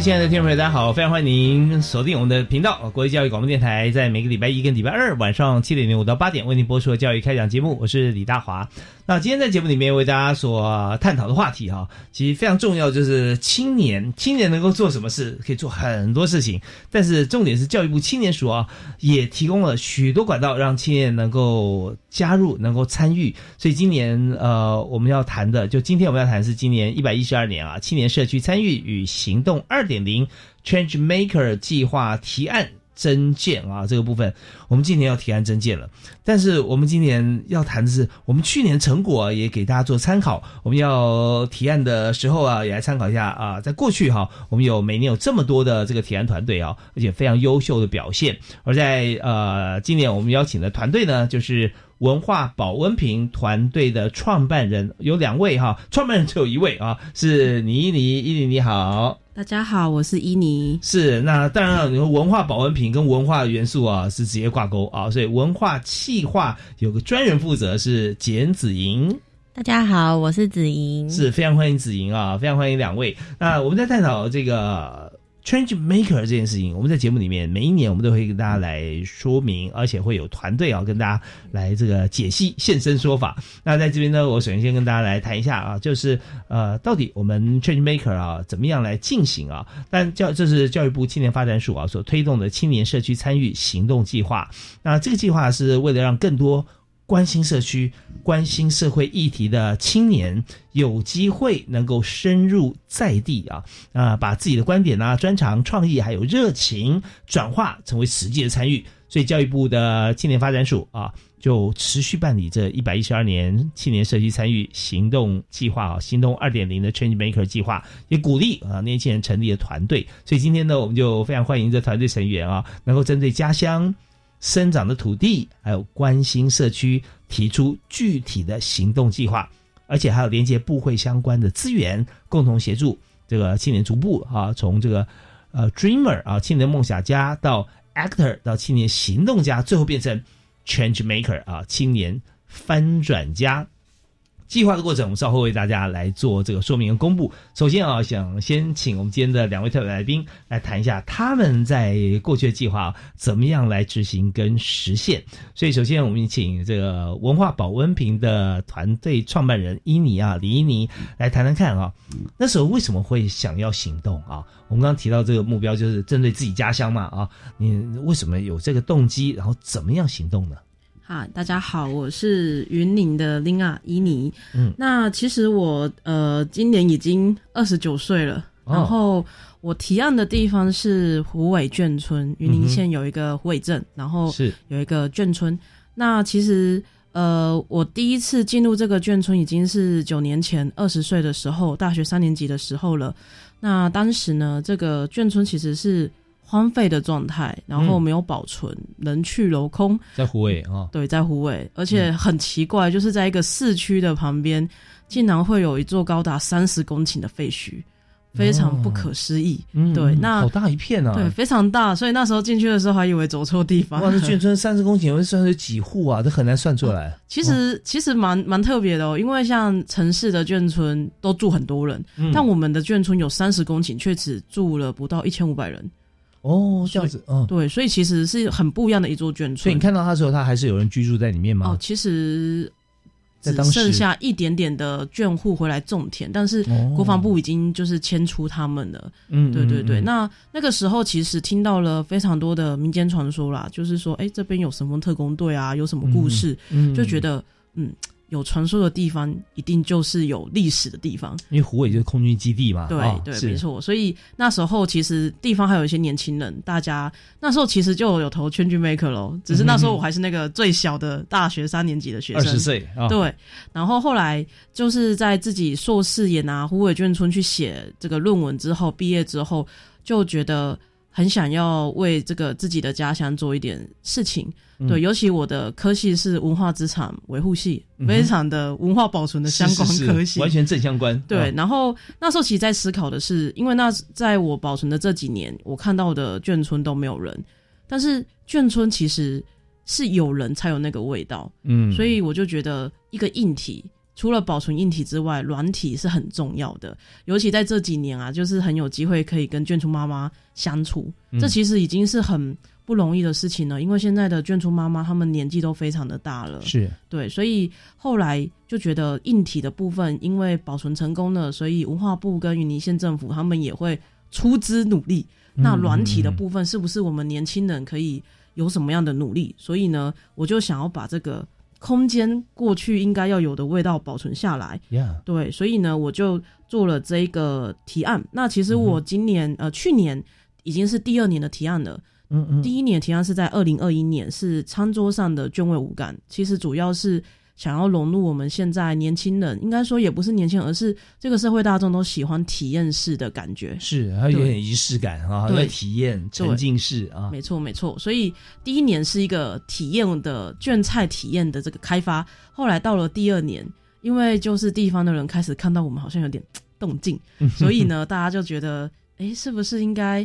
亲爱的听众朋友，大家好！非常欢迎您锁定我们的频道——国际教育广播电台，在每个礼拜一跟礼拜二晚上七点零五到八点为您播出的教育开讲节目。我是李大华。那今天在节目里面为大家所探讨的话题哈，其实非常重要，就是青年，青年能够做什么事？可以做很多事情，但是重点是教育部青年署啊，也提供了许多管道让青年能够加入，能够参与。所以今年呃，我们要谈的，就今天我们要谈的是今年一百一十二年啊，青年社区参与与行动二点零 Change Maker 计划提案。增建啊，这个部分我们今年要提案增建了。但是我们今年要谈的是，我们去年成果也给大家做参考。我们要提案的时候啊，也来参考一下啊。在过去哈，我们有每年有这么多的这个提案团队啊，而且非常优秀的表现。而在呃今年我们邀请的团队呢，就是文化保温瓶团队的创办人有两位哈，创办人只有一位啊，是倪依妮，依妮你好。大家好，我是伊妮。是那当然了，你说文化保温瓶跟文化元素啊是直接挂钩啊，所以文化气化有个专人负责是简子莹。大家好，我是子莹，是非常欢迎子莹啊，非常欢迎两位。那我们在探讨这个。Change Maker 这件事情，我们在节目里面每一年我们都会跟大家来说明，而且会有团队啊跟大家来这个解析现身说法。那在这边呢，我首先先跟大家来谈一下啊，就是呃，到底我们 Change Maker 啊怎么样来进行啊？但教这是教育部青年发展署啊所推动的青年社区参与行动计划。那这个计划是为了让更多。关心社区、关心社会议题的青年有机会能够深入在地啊啊，把自己的观点啊、专长、创意还有热情转化成为实际的参与。所以教育部的青年发展署啊，就持续办理这一百一十二年青年社区参与行动计划啊，行动二点零的 Change Maker 计划，也鼓励啊年轻人成立了团队。所以今天呢，我们就非常欢迎这团队成员啊，能够针对家乡。生长的土地，还有关心社区，提出具体的行动计划，而且还有连接部会相关的资源，共同协助这个青年逐步啊，从这个呃 dreamer 啊青年梦想家到 actor 到青年行动家，最后变成 change maker 啊青年翻转家。计划的过程，我们稍后为大家来做这个说明和公布。首先啊，想先请我们今天的两位特别来宾来谈一下他们在过去的计划怎么样来执行跟实现。所以，首先我们请这个文化保温瓶的团队创办人伊尼啊，李伊尼来谈谈看啊，那时候为什么会想要行动啊？我们刚刚提到这个目标就是针对自己家乡嘛啊，你为什么有这个动机？然后怎么样行动呢？啊，大家好，我是云岭的 Lina 伊尼。嗯，那其实我呃今年已经二十九岁了，然后我提案的地方是虎尾眷村，云林县有一个虎尾镇，然后是有一个眷村。那其实呃，我第一次进入这个眷村已经是九年前，二十岁的时候，大学三年级的时候了。那当时呢，这个眷村其实是。荒废的状态，然后没有保存，人去楼空，在湖尾啊，对，在湖尾，而且很奇怪，就是在一个市区的旁边，竟然会有一座高达三十公顷的废墟，非常不可思议。对，那好大一片啊，对，非常大，所以那时候进去的时候还以为走错地方。哇，这眷村三十公顷会算是几户啊？这很难算出来。其实其实蛮蛮特别的哦，因为像城市的眷村都住很多人，但我们的眷村有三十公顷，却只住了不到一千五百人。哦，这样子，嗯，对，所以其实是很不一样的一座眷村。所以你看到他的时候，它还是有人居住在里面吗？哦，其实只剩下一点点的眷户回来种田，但是国防部已经就是迁出他们了。嗯，对对对。那那个时候其实听到了非常多的民间传说啦，就是说，哎，这边有什么特工队啊，有什么故事，就觉得嗯。有传说的地方，一定就是有历史的地方。因为湖尾就是空军基地嘛。对对，没错。所以那时候其实地方还有一些年轻人，大家那时候其实就有投圈军 maker 喽。只是那时候我还是那个最小的大学三年级的学生，二十岁。对。然后后来就是在自己硕士也拿湖尾眷村去写这个论文之后，毕业之后就觉得。很想要为这个自己的家乡做一点事情，对，尤其我的科系是文化资产维护系，非常的文化保存的相关科系，完全正相关。对，然后那时候其实在思考的是，因为那在我保存的这几年，我看到的眷村都没有人，但是眷村其实是有人才有那个味道，嗯，所以我就觉得一个硬体。除了保存硬体之外，软体是很重要的。尤其在这几年啊，就是很有机会可以跟眷村妈妈相处，这其实已经是很不容易的事情了。因为现在的眷村妈妈，他们年纪都非常的大了，是对，所以后来就觉得硬体的部分，因为保存成功了，所以文化部跟云林县政府他们也会出资努力。那软体的部分，是不是我们年轻人可以有什么样的努力？所以呢，我就想要把这个。空间过去应该要有的味道保存下来，对，所以呢，我就做了这个提案。那其实我今年呃，去年已经是第二年的提案了。嗯嗯，第一年提案是在二零二一年，是餐桌上的卷味无感。其实主要是。想要融入我们现在年轻人，应该说也不是年轻人，而是这个社会大众都喜欢体验式的感觉。是，还有点仪式感啊，对，体验沉浸式啊。没错，没错。所以第一年是一个体验的卷菜体验的这个开发，后来到了第二年，因为就是地方的人开始看到我们好像有点动静，所以呢，大家就觉得，哎，是不是应该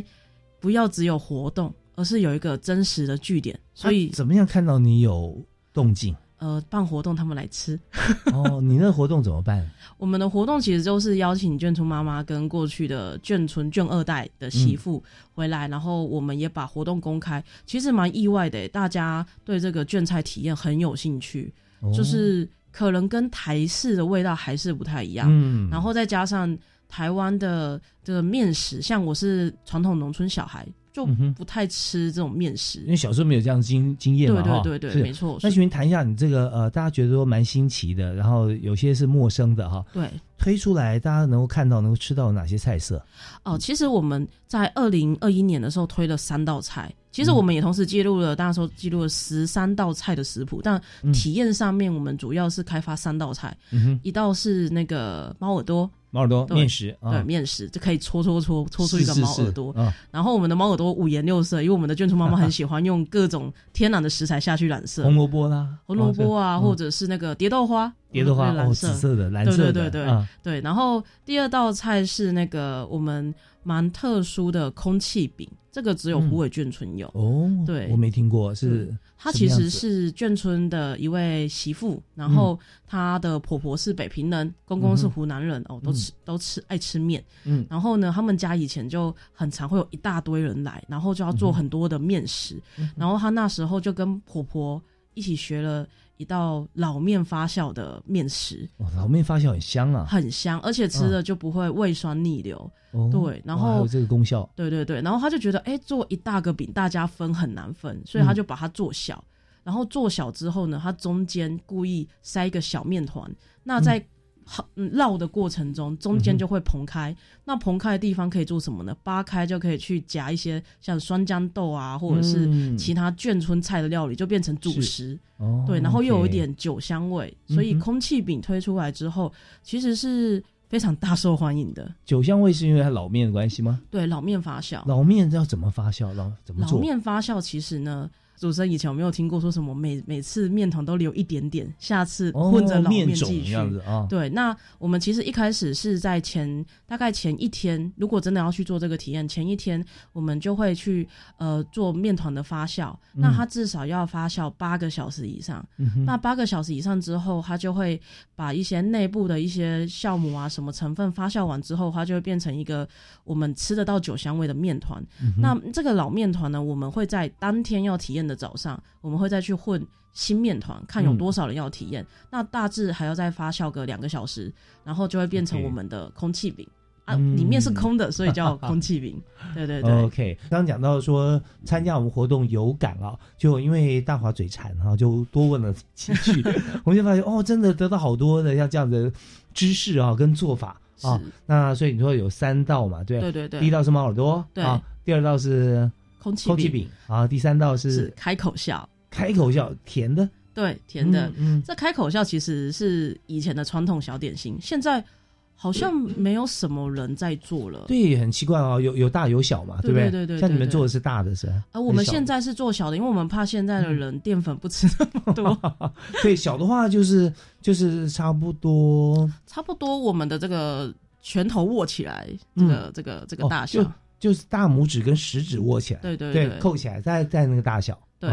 不要只有活动，而是有一个真实的据点？所以怎么样看到你有动静？呃，办活动他们来吃 哦。你那活动怎么办？我们的活动其实就是邀请眷村妈妈跟过去的眷村眷二代的媳妇回来，然后我们也把活动公开。其实蛮意外的，大家对这个眷菜体验很有兴趣，就是可能跟台式的味道还是不太一样。嗯，然后再加上台湾的这个面食，像我是传统农村小孩。就不太吃这种面食，因为小时候没有这样经经验嘛，对对对，没错。那请您谈一下你这个呃，大家觉得说蛮新奇的，然后有些是陌生的哈。对，推出来大家能够看到、能够吃到哪些菜色？哦，其实我们在二零二一年的时候推了三道菜，其实我们也同时记录了，大家说记录了十三道菜的食谱，但体验上面我们主要是开发三道菜，一道是那个猫耳朵。猫耳朵面食，对面食就可以搓搓搓搓出一个猫耳朵。然后我们的猫耳朵五颜六色，因为我们的眷村妈妈很喜欢用各种天然的食材下去染色，红萝卜啦，红萝卜啊，或者是那个蝶豆花，蝶豆花蓝色，紫色的，蓝色的，对对对对。然后第二道菜是那个我们蛮特殊的空气饼。这个只有湖尾眷村有哦，对，我没听过。是她其实是眷村的一位媳妇，然后她的婆婆是北平人，公公是湖南人哦，都吃都吃爱吃面。嗯，然后呢，他们家以前就很常会有一大堆人来，然后就要做很多的面食，然后她那时候就跟婆婆一起学了。一道老面发酵的面食，哇老面发酵很香啊，很香，而且吃了就不会胃酸逆流。对，然后还有这个功效。对对对，然后他就觉得，哎，做一大个饼，大家分很难分，所以他就把它做小。然后做小之后呢，他中间故意塞一个小面团，那在。好，绕的过程中，中间就会膨开。那膨开的地方可以做什么呢？扒开就可以去夹一些像酸豇豆啊，或者是其他眷村菜的料理，就变成主食。哦，对，然后又有一点酒香味，所以空气饼推出来之后，其实是非常大受欢迎的。酒香味是因为它老面的关系吗？对，老面发酵。老面要怎么发酵？老怎么做？老面发酵其实呢？主持人以前有没有听过说什么每每次面团都留一点点，下次混着老面继续？对，那我们其实一开始是在前大概前一天，如果真的要去做这个体验，前一天我们就会去呃做面团的发酵，那它至少要发酵八个小时以上。那八个小时以上之后，它就会把一些内部的一些酵母啊什么成分发酵完之后，它就会变成一个我们吃得到酒香味的面团。那这个老面团呢，我们会在当天要体验。验的早上，我们会再去混新面团，看有多少人要体验。那大致还要再发酵个两个小时，然后就会变成我们的空气饼啊，里面是空的，所以叫 空气饼。对对对。OK，刚刚讲到说参加我们活动有感啊，就因为大华嘴馋哈，就多问了几句，我们就发现哦，真的得到好多的像这样的知识啊，跟做法。啊，那所以你说有三道嘛？对对对对，第一道是猫耳朵，对，第二道是空气空气饼，啊，第三道是开口笑，开口笑甜的，对，甜的。嗯，这开口笑其实是以前的传统小点心，现在好像没有什么人在做了。对，很奇怪哦，有有大有小嘛，对不对？对对。像你们做的是大的，是啊，我们现在是做小的，因为我们怕现在的人淀粉不吃那么多。对，小的话就是就是差不多，差不多我们的这个。拳头握起来，这个这个这个大小，就是大拇指跟食指握起来，对对对，扣起来，在在那个大小，对，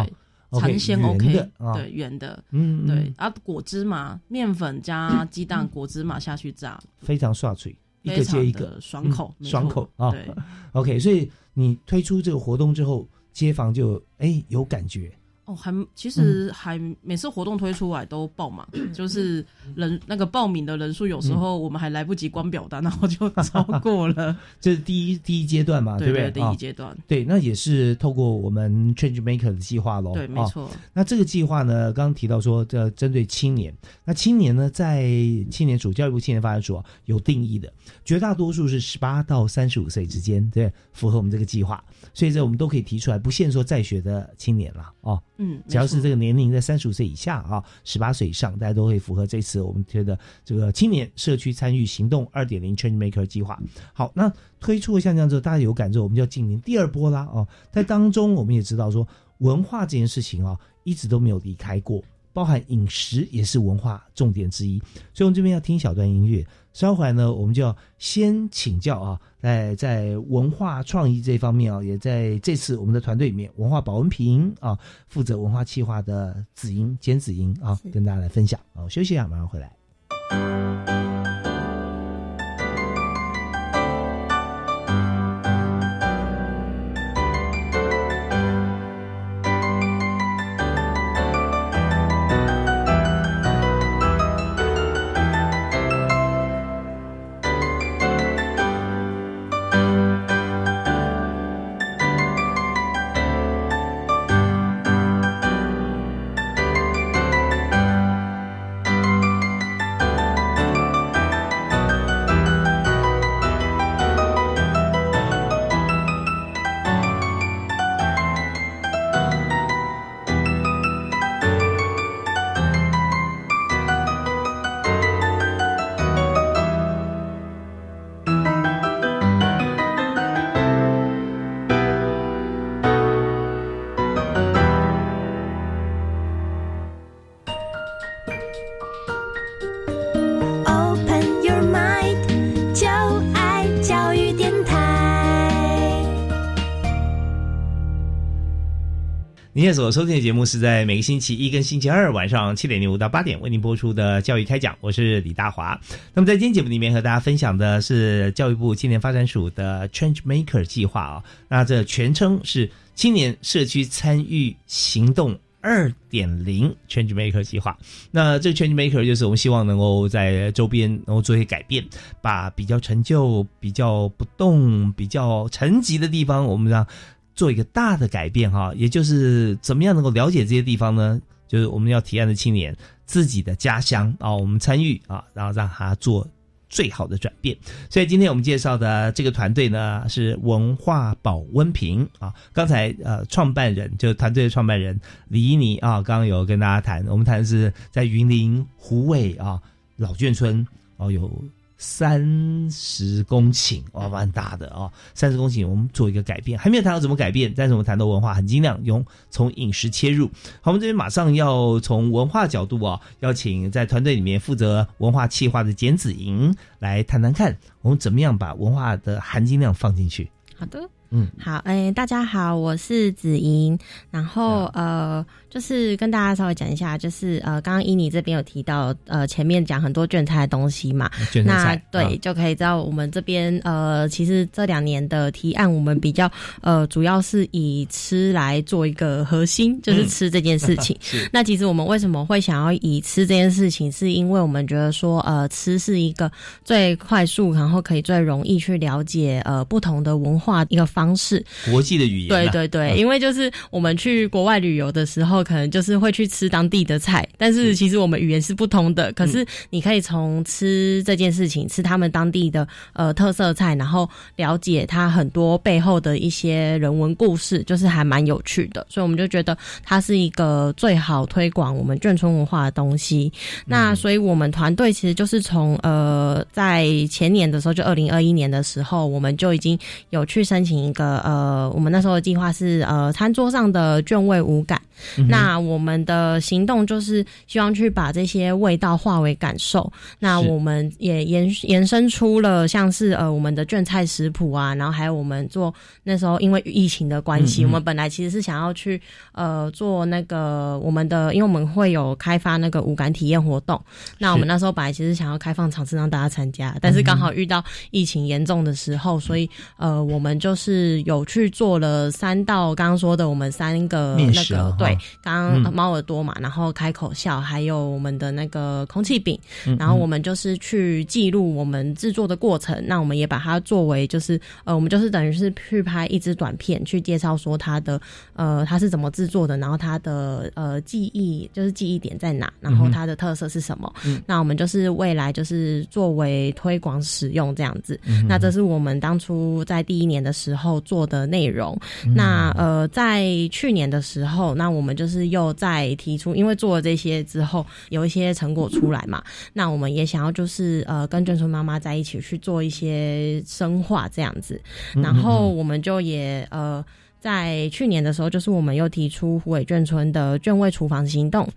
尝鲜 OK 的，对，圆的，嗯，对，啊，果汁嘛，面粉加鸡蛋，果汁嘛下去炸，非常爽脆，一个接一个，爽口，爽口啊，对，OK，所以你推出这个活动之后，街坊就哎有感觉。还其实还每次活动推出来都爆满，就是人那个报名的人数，有时候我们还来不及关表单，然后就超过了。这是第一第一阶段嘛，对不对？第一阶段，对，那也是透过我们 Change Maker 的计划喽。对，没错。那这个计划呢，刚刚提到说，这针对青年，那青年呢，在青年署教育部青年发展署有定义的，绝大多数是十八到三十五岁之间，对，符合我们这个计划，所以这我们都可以提出来，不限说在学的青年了哦。嗯，只要是这个年龄在三十五岁以下啊，十八岁以上，大家都会符合这次我们推的这个青年社区参与行动二点零 Change Maker 计划。好，那推出了像这样之后，大家有感之后，我们就要进行第二波啦。哦，在当中我们也知道说，文化这件事情啊，一直都没有离开过。包含饮食也是文化重点之一，所以我们这边要听小段音乐。稍后来呢，我们就要先请教啊，在在文化创意这方面啊，也在这次我们的团队里面，文化保温瓶啊，负责文化企划的子英简子英啊，跟大家来分享啊。休息一下，马上回来。所收听的节目是在每个星期一跟星期二晚上七点零五到八点为您播出的教育开讲，我是李大华。那么在今天节目里面和大家分享的是教育部青年发展署的 Change Maker 计划啊，那这全称是青年社区参与行动二点零 Change Maker 计划。那这个 Change Maker 就是我们希望能够在周边能够做一些改变，把比较陈旧、比较不动、比较沉寂的地方，我们让。做一个大的改变哈，也就是怎么样能够了解这些地方呢？就是我们要提案的青年自己的家乡啊，我们参与啊，然后让他做最好的转变。所以今天我们介绍的这个团队呢，是文化保温瓶啊。刚才呃，创办人就团队的创办人李依妮啊，刚刚有跟大家谈，我们谈的是在云林湖尾啊老眷村哦有。三十公顷哇，蛮大的哦！三十公顷，我们做一个改变，还没有谈到怎么改变，但是我们谈到文化含金量，用从饮食切入。好，我们这边马上要从文化角度啊，邀请在团队里面负责文化企划的简子莹来谈谈看，我们怎么样把文化的含金量放进去。好的，嗯，好，哎，大家好，我是子莹，然后呃。就是跟大家稍微讲一下，就是呃，刚刚伊妮这边有提到，呃，前面讲很多卷菜的东西嘛，那对，就可以知道我们这边呃，其实这两年的提案，我们比较呃，主要是以吃来做一个核心，就是吃这件事情。那其实我们为什么会想要以吃这件事情，是因为我们觉得说，呃，吃是一个最快速，然后可以最容易去了解呃不同的文化一个方式，国际的语言。对对对，因为就是我们去国外旅游的时候。可能就是会去吃当地的菜，但是其实我们语言是不同的。可是你可以从吃这件事情，吃他们当地的呃特色菜，然后了解它很多背后的一些人文故事，就是还蛮有趣的。所以我们就觉得它是一个最好推广我们眷村文化的东西。那所以我们团队其实就是从呃在前年的时候，就二零二一年的时候，我们就已经有去申请一个呃，我们那时候的计划是呃餐桌上的卷味无感。那我们的行动就是希望去把这些味道化为感受。那我们也延延伸出了像是呃我们的卷菜食谱啊，然后还有我们做那时候因为疫情的关系，我们本来其实是想要去呃做那个我们的，因为我们会有开发那个五感体验活动。那我们那时候本来其实想要开放场次让大家参加，但是刚好遇到疫情严重的时候，所以呃我们就是有去做了三道刚刚说的我们三个那个对。刚刚猫耳朵嘛，然后开口笑，还有我们的那个空气饼，然后我们就是去记录我们制作的过程。那我们也把它作为就是呃，我们就是等于是去拍一支短片，去介绍说它的呃它是怎么制作的，然后它的呃记忆就是记忆点在哪，然后它的特色是什么。那我们就是未来就是作为推广使用这样子。那这是我们当初在第一年的时候做的内容。那呃，在去年的时候，那我我们就是又在提出，因为做了这些之后，有一些成果出来嘛，那我们也想要就是呃，跟眷村妈妈在一起去做一些深化这样子，然后我们就也呃。在去年的时候，就是我们又提出虎尾眷村的眷味厨房行动。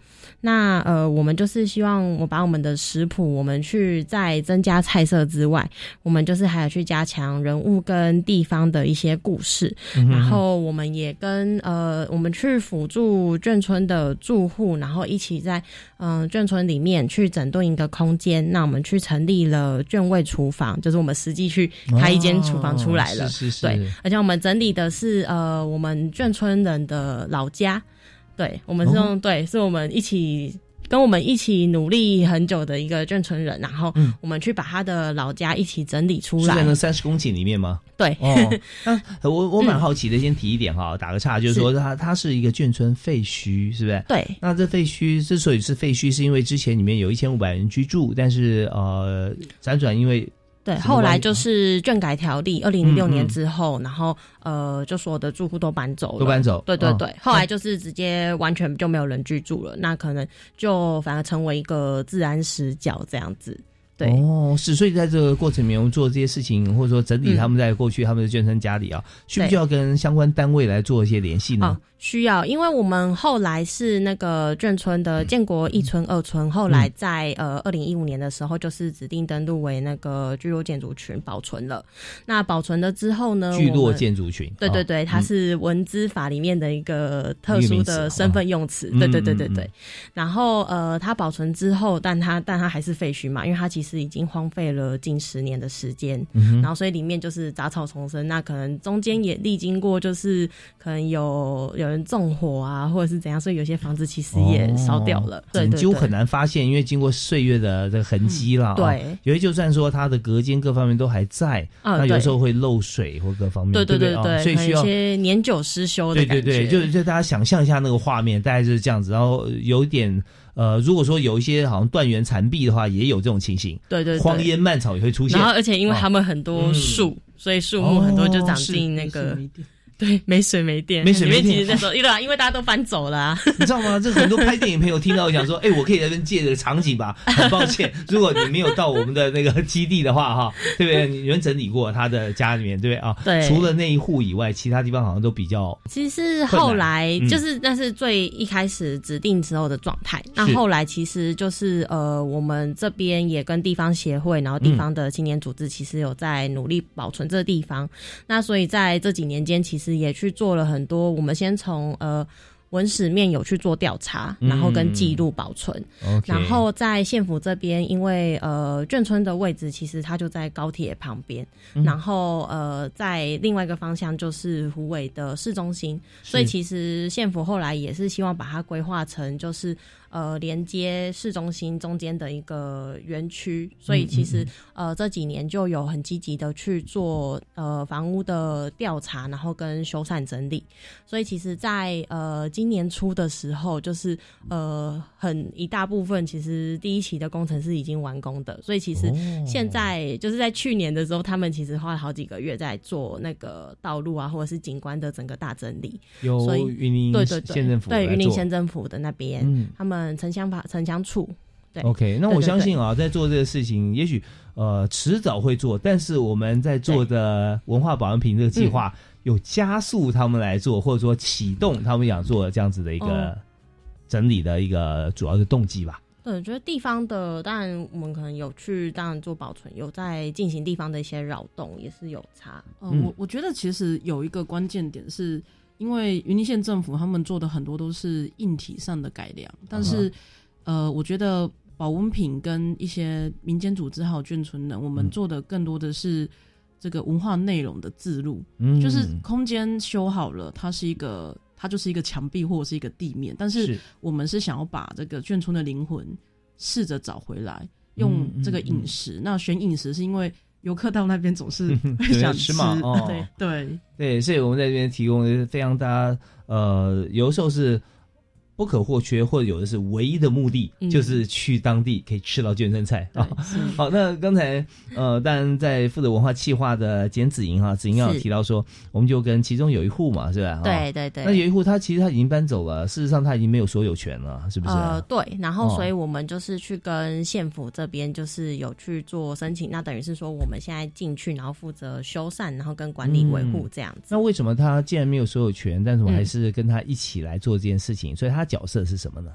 那呃，我们就是希望我把我们的食谱，我们去在增加菜色之外，我们就是还有去加强人物跟地方的一些故事。然后我们也跟呃，我们去辅助眷村的住户，然后一起在嗯眷村里面去整顿一个空间。那我们去成立了眷味厨房，就是我们实际去开一间厨房出来了。是是是。对，而且我们整理的是呃。呃，我们眷村人的老家，对我们是用对，是我们一起跟我们一起努力很久的一个眷村人，然后我们去把他的老家一起整理出来。是在那三十公顷里面吗？对。哦，那我我蛮好奇的，先提一点哈，打个岔，就是说它它是一个眷村废墟，是不是？对。那这废墟之所以是废墟，是因为之前里面有一千五百人居住，但是呃，辗转因为。对，后来就是卷改条例，二零零六年之后，然后呃，就所有的住户都搬走了，都搬走。对对对，后来就是直接完全就没有人居住了，那可能就反而成为一个自然死角这样子。对。哦，是，所以在这个过程里面，我们做这些事情，或者说整理他们在过去他们的眷村家里啊，需不需要跟相关单位来做一些联系呢？需要，因为我们后来是那个眷村的建国一村、二村，后来在呃二零一五年的时候，就是指定登录为那个聚落建筑群保存了。那保存了之后呢？聚落建筑群，对对对，它是文资法里面的一个特殊的身份用词。对对对对对。然后呃，它保存之后，但它但它还是废墟嘛，因为它其实已经荒废了近十年的时间。然后所以里面就是杂草丛生，那可能中间也历经过，就是可能有有。纵火啊，或者是怎样，所以有些房子其实也烧掉了，对，几乎很难发现，因为经过岁月的这个痕迹了。对，有些就算说它的隔间各方面都还在，那有时候会漏水或各方面，对对对对，所以需要一些年久失修的感觉。对对对，就就大家想象一下那个画面，大概就是这样子。然后有点呃，如果说有一些好像断垣残壁的话，也有这种情形。对对，荒烟蔓草也会出现。然后而且因为他们很多树，所以树木很多就长进那个。对，没水没电，没水没电。其实那时候，因为因为大家都搬走了，你知道吗？这很多拍电影朋友听到讲说，哎，我可以在这边借这个场景吧？很抱歉，如果你没有到我们的那个基地的话，哈，对不对？你们整理过他的家里面，对不对啊？对。除了那一户以外，其他地方好像都比较。其实后来就是那是最一开始指定时候的状态。那后来其实就是呃，我们这边也跟地方协会，然后地方的青年组织，其实有在努力保存这个地方。那所以在这几年间，其实也去做了很多。我们先从呃文史面有去做调查，然后跟记录保存。然后在县府这边，因为呃眷村的位置其实它就在高铁旁边，然后呃在另外一个方向就是湖尾的市中心，所以其实县府后来也是希望把它规划成就是。呃，连接市中心中间的一个园区，所以其实呃这几年就有很积极的去做呃房屋的调查，然后跟修缮整理。所以其实，在呃今年初的时候，就是呃很一大部分，其实第一期的工程是已经完工的。所以其实现在就是在去年的时候，他们其实花了好几个月在做那个道路啊，或者是景观的整个大整理。有云林对对对县政府对云林县政府的那边，他们。城乡法城乡处，对，OK，那我相信啊，在做这个事情，也许呃迟早会做，但是我们在做的文化保安品这个计划，有加速他们来做，或者说启动他们想做这样子的一个整理的一个主要的动机吧。对，我觉得地方的，当然我们可能有去，当然做保存，有在进行地方的一些扰动，也是有差。嗯，我我觉得其实有一个关键点是。因为云林县政府他们做的很多都是硬体上的改良，但是，呃，我觉得保温品跟一些民间组织还有眷村的，我们做的更多的是这个文化内容的自录，就是空间修好了，它是一个，它就是一个墙壁或者是一个地面，但是我们是想要把这个眷村的灵魂试着找回来，用这个饮食，那选饮食是因为。游客到那边总是 会想吃嘛，对对对，所以我们在这边提供非常大家，呃，有时候是。不可或缺，或者有的是唯一的目的，就是去当地可以吃到眷村菜啊。好，那刚才呃，当然在负责文化企划的简子莹哈，子莹有提到说，我们就跟其中有一户嘛，是吧？对对对。那有一户他其实他已经搬走了，事实上他已经没有所有权了，是不是？呃，对。然后，所以我们就是去跟县府这边就是有去做申请，那等于是说我们现在进去，然后负责修缮，然后跟管理维护这样子。那为什么他既然没有所有权，但是我还是跟他一起来做这件事情？所以他。角色是什么呢？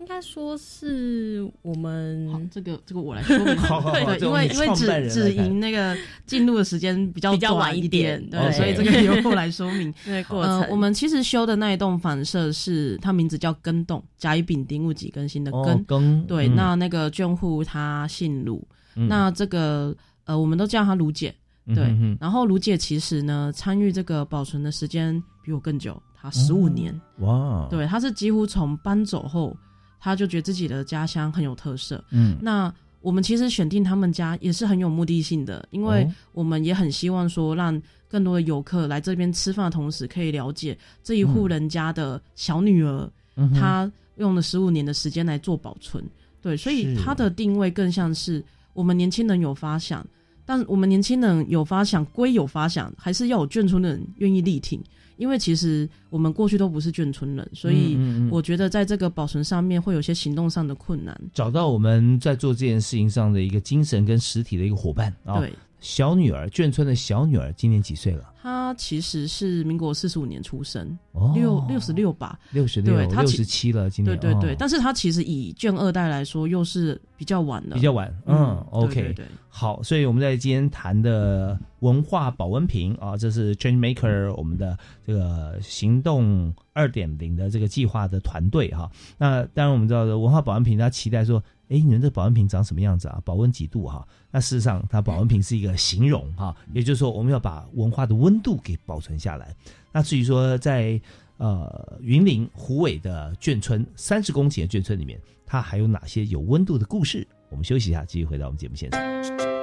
应该说是我们这个这个我来说明。对，因为因为只只赢那个进入的时间比较比较晚一点，对，所以这个由我来说明。对，过程我们其实修的那一栋反射是它名字叫根洞，甲乙丙丁戊己庚辛的根。根对，那那个眷户他姓卢，那这个呃，我们都叫他卢姐。对，然后卢姐其实呢，参与这个保存的时间比我更久。啊，十五年哇！对，他是几乎从搬走后，他就觉得自己的家乡很有特色。嗯，那我们其实选定他们家也是很有目的性的，因为我们也很希望说，让更多的游客来这边吃饭的同时，可以了解这一户人家的小女儿，她用了十五年的时间来做保存。对，所以它的定位更像是我们年轻人有发想，但我们年轻人有发想归有发想，还是要有眷村的人愿意力挺。因为其实我们过去都不是眷村人，所以我觉得在这个保存上面会有些行动上的困难。找到我们在做这件事情上的一个精神跟实体的一个伙伴啊。对。小女儿，眷村的小女儿今年几岁了？她其实是民国四十五年出生，六六十六吧，六十六，六十七了。今年对对对，但是她其实以眷二代来说，又是比较晚的，比较晚。嗯，OK，对，好，所以我们在今天谈的文化保温瓶啊，这是 Change Maker 我们的这个行动二点零的这个计划的团队哈。那当然我们知道的文化保温瓶，他期待说。哎，你们这保温瓶长什么样子啊？保温几度哈？那事实上，它保温瓶是一个形容哈，也就是说，我们要把文化的温度给保存下来。那至于说，在呃云林湖尾的眷村三十公顷的眷村里面，它还有哪些有温度的故事？我们休息一下，继续回到我们节目现场。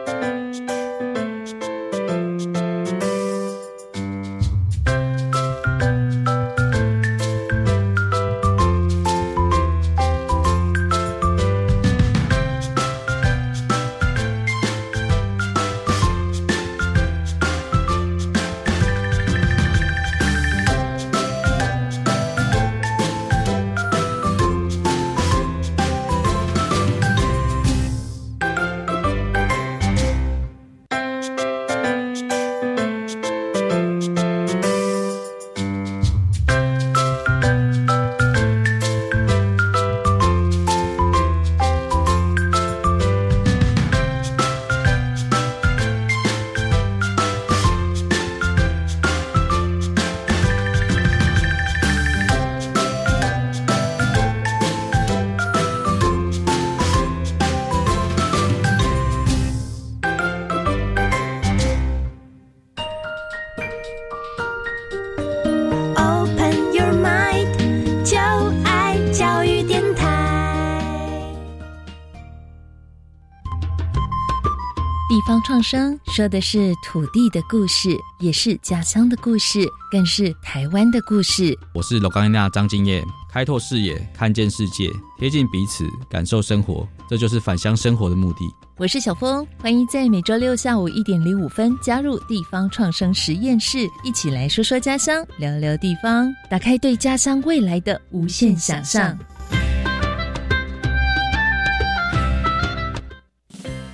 创生说的是土地的故事，也是家乡的故事，更是台湾的故事。我是罗冈安娜张敬业，开拓视野，看见世界，贴近彼此，感受生活，这就是返乡生活的目的。我是小峰，欢迎在每周六下午一点零五分加入地方创生实验室，一起来说说家乡，聊聊地方，打开对家乡未来的无限想象。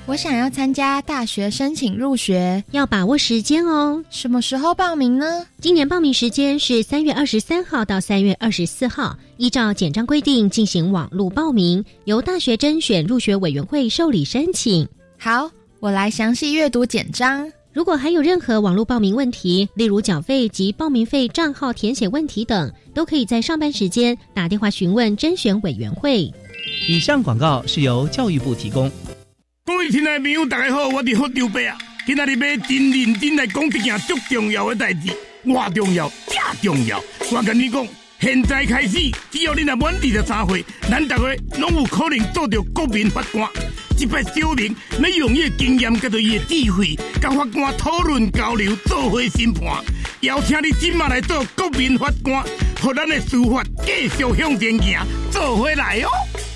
我想要参加大学申请入学，要把握时间哦。什么时候报名呢？今年报名时间是三月二十三号到三月二十四号，依照简章规定进行网络报名，由大学甄选入学委员会受理申请。好，我来详细阅读简章。如果还有任何网络报名问题，例如缴费及报名费账号填写问题等，都可以在上班时间打电话询问甄选委员会。以上广告是由教育部提供。各位亲爱的朋友，大家好，我是福州伯啊！今仔日要真认真来讲一件足重要的代志，偌重要，正重要。我跟你讲，现在开始，只要你若满二十三岁，咱大家拢有可能做到国民法官。一百小明要用伊的经验，甲着伊的智慧，甲法官讨论交流，做伙审判。邀请你今晚来做国民法官，和咱的司法继续向前行，做回来哦。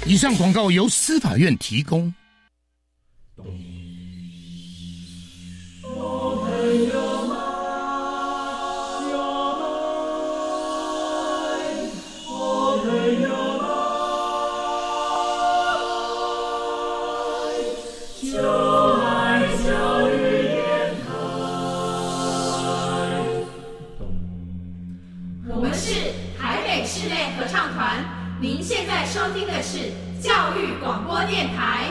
以上广告由司法院提供。电台。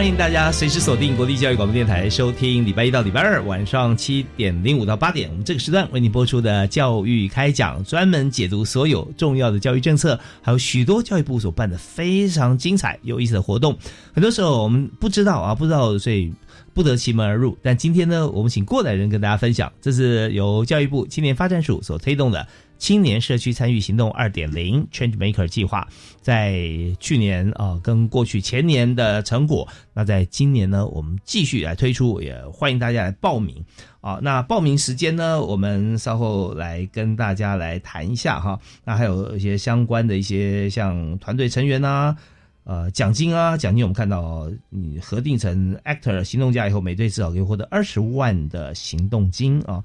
欢迎大家随时锁定国立教育广播电台，收听礼拜一到礼拜二晚上七点零五到八点，我们这个时段为您播出的教育开讲，专门解读所有重要的教育政策，还有许多教育部所办的非常精彩有意思的活动。很多时候我们不知道啊，不知道，所以不得其门而入。但今天呢，我们请过来人跟大家分享，这是由教育部青年发展署所推动的青年社区参与行动二点零 Change Maker 计划，在去年啊、跟过去前年的成果，那在今年呢，我们继续来推出，也欢迎大家来报名啊。那报名时间呢，我们稍后来跟大家来谈一下哈。那还有一些相关的一些像团队成员啊、呃，奖金啊，奖金我们看到，你核定成 actor 行动家以后，每队至少可以获得二十万的行动金啊。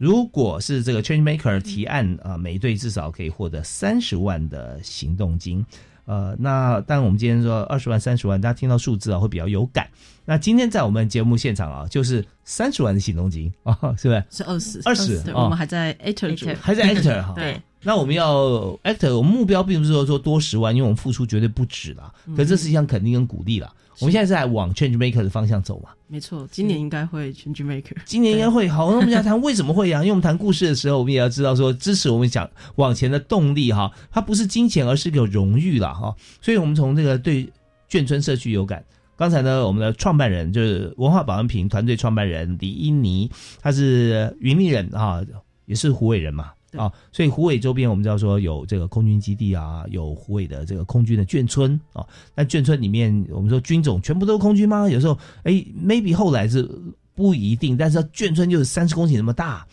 如果是这个 change maker 提案啊，每队至少可以获得三十万的行动金。呃，那当然我们今天说二十万、三十万，大家听到数字啊会比较有感。那今天在我们节目现场啊，就是三十万的行动金啊，是不是？是二十，二十对，哦我们还在 actor 组，还在 actor 哈。对。那我们要 actor，我们目标并不是说说多十万，因为我们付出绝对不止啦。嗯可这是一项肯定跟鼓励啦。我们现在是在往 change maker 的方向走嘛。没错，今年应该会 change maker。今年应该会好。那我们要谈为什么会啊？因为我们谈故事的时候，我们也要知道说支持我们讲往前的动力哈，它不是金钱，而是个荣誉啦哈。所以我们从这个对眷村社区有感。刚才呢，我们的创办人就是文化保安平团队创办人李依妮，他是云林人啊，也是湖尾人嘛。啊，所以湖尾周边我们知道说有这个空军基地啊，有湖尾的这个空军的眷村啊。那眷村里面，我们说军种全部都是空军吗？有时候，哎，maybe 后来是不一定，但是眷村就是三十公顷那么大，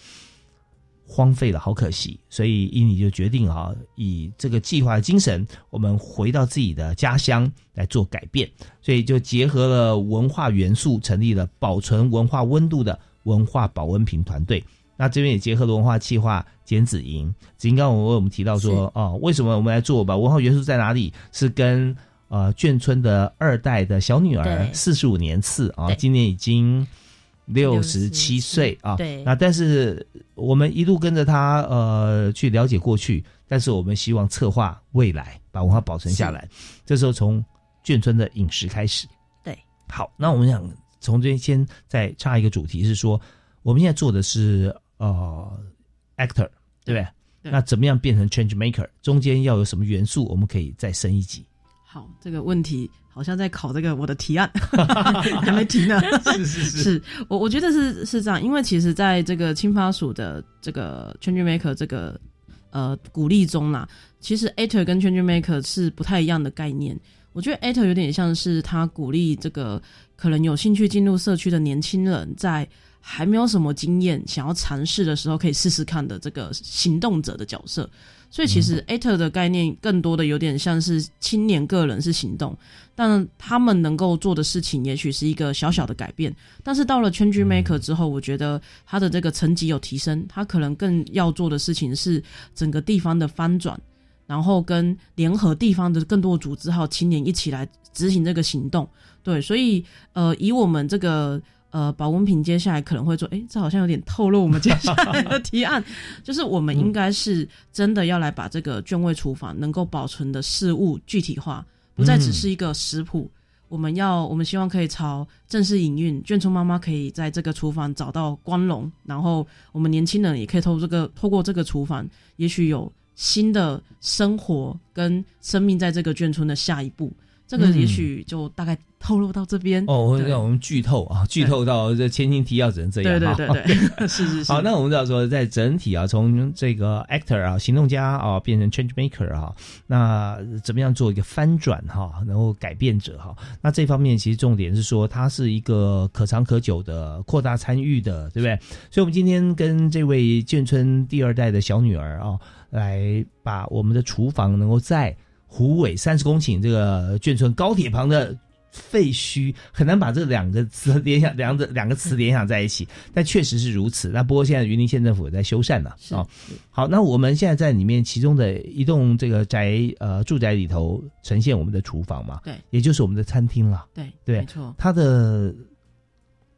荒废了，好可惜。所以伊尼就决定啊，以这个计划的精神，我们回到自己的家乡来做改变。所以就结合了文化元素，成立了保存文化温度的文化保温瓶团队。那这边也结合了文化企划简子莹，子莹刚刚我为我们提到说，哦，为什么我们来做吧？文化元素在哪里？是跟呃眷村的二代的小女儿对四十五年次啊，对今年已经六十七岁啊。对那但是我们一路跟着他呃去了解过去，但是我们希望策划未来，把文化保存下来。这时候从眷村的饮食开始。对，好，那我们想从这边先再插一个主题是说，我们现在做的是呃 actor，对不对？对那怎么样变成 change maker？中间要有什么元素？我们可以再升一级。好，这个问题好像在考这个我的提案，还没提呢。是是是，是我我觉得是是这样，因为其实在这个青发署的这个 Change Maker 这个呃鼓励中啦，其实 actor 跟 Change Maker 是不太一样的概念。我觉得 actor 有点像是他鼓励这个可能有兴趣进入社区的年轻人，在还没有什么经验，想要尝试的时候，可以试试看的这个行动者的角色。所以其实 Ater 的概念更多的有点像是青年个人是行动，但他们能够做的事情也许是一个小小的改变。但是到了 Change Maker 之后，我觉得他的这个层级有提升，他可能更要做的事情是整个地方的翻转，然后跟联合地方的更多组织还有青年一起来执行这个行动。对，所以呃，以我们这个。呃，保温瓶接下来可能会做，哎，这好像有点透露我们接下来的提案，就是我们应该是真的要来把这个卷位厨房能够保存的事物具体化，不再只是一个食谱。我们要，我们希望可以朝正式营运，卷出妈妈可以在这个厨房找到光荣，然后我们年轻人也可以透过这个，透过这个厨房，也许有新的生活跟生命在这个眷村的下一步。这个也许就大概透露到这边哦，让我们剧透啊，剧透到这前情提要只能这样对对对对，是是是。好，那我们知道说，在整体啊，从这个 actor 啊，行动家啊，变成 change maker 啊，那怎么样做一个翻转哈，然后改变者哈，那这方面其实重点是说，它是一个可长可久的扩大参与的，对不对？所以，我们今天跟这位建村第二代的小女儿啊，来把我们的厨房能够在。湖尾三十公顷这个眷村高铁旁的废墟，很难把这两个词联想，两个两个词联想在一起，但确实是如此。那不过现在云林县政府也在修缮呢，啊，好，那我们现在在里面其中的一栋这个宅呃住宅里头呈现我们的厨房嘛，对，也就是我们的餐厅了，对对，没错，它的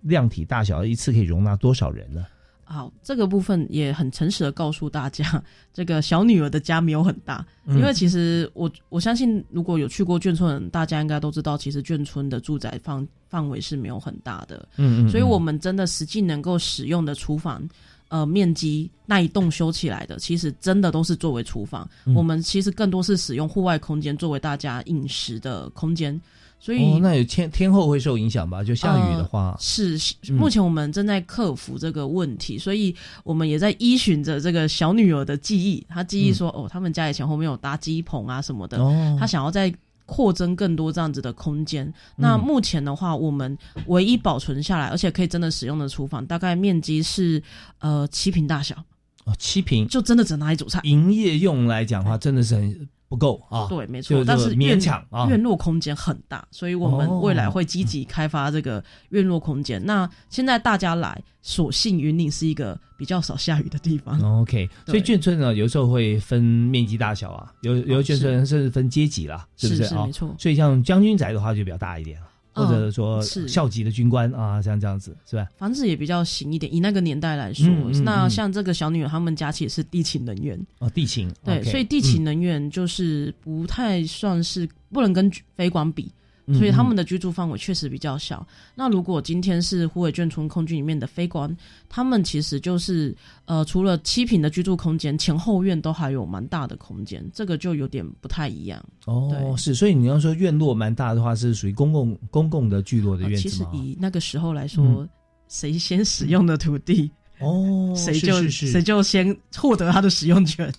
量体大小一次可以容纳多少人呢？好，这个部分也很诚实的告诉大家，这个小女儿的家没有很大，因为其实我我相信，如果有去过眷村，大家应该都知道，其实眷村的住宅范范围是没有很大的，嗯嗯，所以我们真的实际能够使用的厨房，呃，面积那一栋修起来的，其实真的都是作为厨房，我们其实更多是使用户外空间作为大家饮食的空间。所以那有天天后会受影响吧？就下雨的话，是目前我们正在克服这个问题，所以我们也在依循着这个小女儿的记忆。她记忆说：“哦，他们家以前后面有搭机棚啊什么的。”她想要再扩增更多这样子的空间。那目前的话，我们唯一保存下来而且可以真的使用的厨房，大概面积是呃七平大小哦，七平就真的只拿来煮菜。营业用来讲的话，真的是很。不够啊，对，没错，但是勉强啊，院落空间很大，所以我们未来会积极开发这个院落空间。那现在大家来，所幸云岭是一个比较少下雨的地方。OK，所以眷村呢，有时候会分面积大小啊，有有眷村甚至分阶级啦，是不是啊？没错。所以像将军宅的话就比较大一点。或者说校级的军官啊，像这样子是吧？房子也比较行一点。以那个年代来说，那像这个小女儿，他们家其实是地勤人员哦，地勤对，所以地勤人员就是不太算是不能跟飞管比。所以他们的居住范围确实比较小。那如果今天是湖尾眷村空军里面的飞官，他们其实就是呃，除了七平的居住空间，前后院都还有蛮大的空间，这个就有点不太一样。哦，是，所以你要说院落蛮大的话，是属于公共公共的聚落的院子其实以那个时候来说，谁先使用的土地，哦，谁就谁就先获得他的使用权。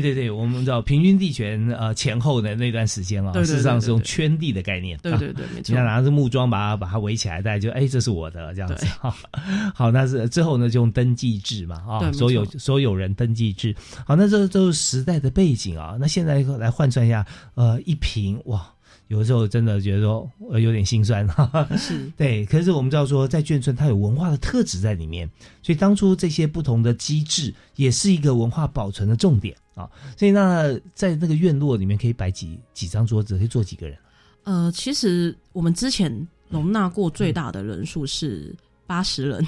对对对，我们知道平均地权呃前后的那段时间啊，事实上是用圈地的概念。对对对，没错。你要拿着木桩把它把它围起来，大家就哎，这是我的这样子哈。好，那是之后呢就用登记制嘛啊，所有所有人登记制。好，那这都是时代的背景啊。那现在来换算一下，呃，一平哇。有的时候真的觉得说呃有点心酸哈，是 对。可是我们知道说，在眷村它有文化的特质在里面，所以当初这些不同的机制也是一个文化保存的重点啊。所以那在那个院落里面可以摆几几张桌子，可以坐几个人？呃，其实我们之前容纳过最大的人数是八十人。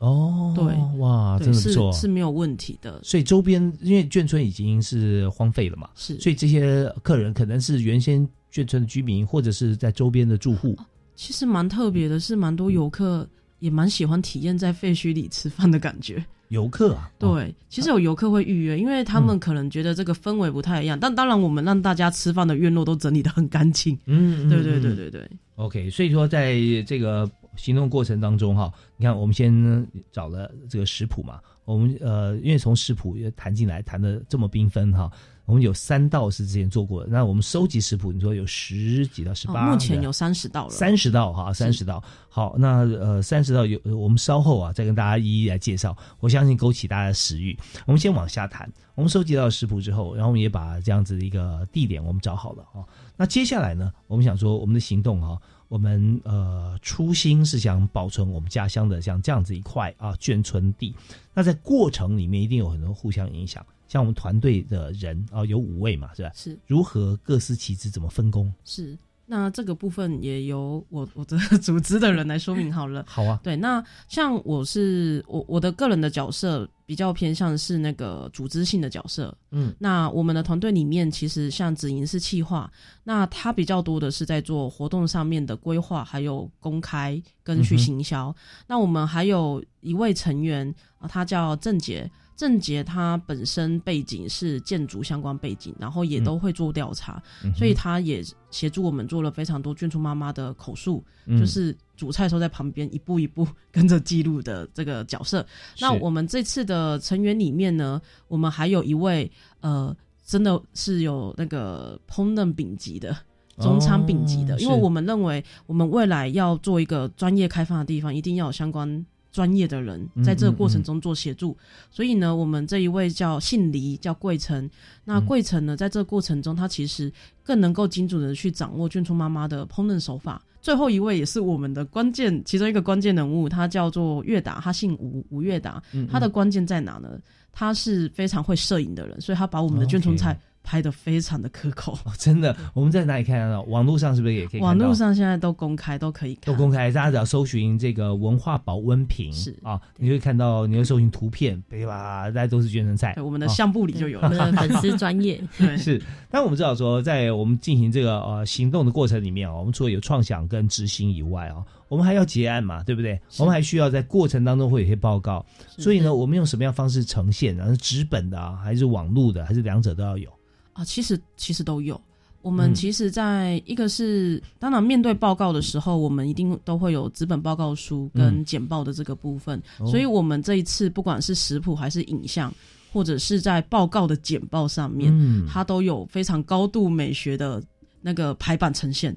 哦，对，哇，真的不错，是没有问题的。所以周边因为眷村已经是荒废了嘛，是，所以这些客人可能是原先。眷村的居民，或者是在周边的住户，其实蛮特别的，是蛮多游客也蛮喜欢体验在废墟里吃饭的感觉。游客啊，对，其实有游客会预约，因为他们可能觉得这个氛围不太一样。但当然，我们让大家吃饭的院落都整理的很干净。嗯，对对对对对。OK，所以说在这个行动过程当中哈，你看我们先找了这个食谱嘛，我们呃，因为从食谱也谈进来，谈的这么缤纷哈。我们有三道是之前做过的，那我们收集食谱，你说有十几到、十八，目前有三十道了。三十道哈，三十道。好，那呃，三十道有，我们稍后啊再跟大家一一来介绍。我相信勾起大家的食欲。我们先往下谈。我们收集到食谱之后，然后我们也把这样子的一个地点我们找好了啊。那接下来呢，我们想说我们的行动哈，我们呃初心是想保存我们家乡的像这样子一块啊眷村地。那在过程里面一定有很多互相影响。像我们团队的人啊，有五位嘛，是吧？是如何各司其职，怎么分工？是那这个部分也由我我的 组织的人来说明好了。好啊，对，那像我是我我的个人的角色比较偏向是那个组织性的角色。嗯，那我们的团队里面其实像子莹是企划，那他比较多的是在做活动上面的规划，还有公开跟去行销。那我们还有一位成员啊，他叫郑杰。郑杰他本身背景是建筑相关背景，然后也都会做调查，所以他也协助我们做了非常多眷村妈妈的口述，就是煮菜时候在旁边一步一步跟着记录的这个角色。那我们这次的成员里面呢，我们还有一位呃，真的是有那个烹饪丙级的中餐丙级的，因为我们认为我们未来要做一个专业开放的地方，一定要有相关。专业的人在这个过程中做协助，所以呢，我们这一位叫姓黎，叫桂成。那桂成呢，在这个过程中，他其实更能够精准的去掌握眷村妈妈的烹饪手法。最后一位也是我们的关键，其中一个关键人物，他叫做月达，他姓吴，吴月达。他的关键在哪呢？他是非常会摄影的人，所以他把我们的眷村菜。拍的非常的可口，真的。我们在哪里看得到？网络上是不是也可以？网络上现在都公开，都可以都公开。大家只要搜寻这个文化保温瓶，是啊，你会看到，你会搜寻图片，对吧？大家都是捐赠菜。我们的相簿里就有我们的 粉丝专业。是。但我们知道说，在我们进行这个呃行动的过程里面啊，我们除了有创想跟执行以外啊，我们还要结案嘛，对不对？我们还需要在过程当中会有些报告。所以呢，我们用什么样方式呈现？然后纸本的啊，还是网络的，还是两者都要有？啊，其实其实都有。我们其实，在一个是当然面对报告的时候，我们一定都会有纸本报告书跟简报的这个部分。所以，我们这一次不管是食谱还是影像，或者是在报告的简报上面，它都有非常高度美学的那个排版呈现。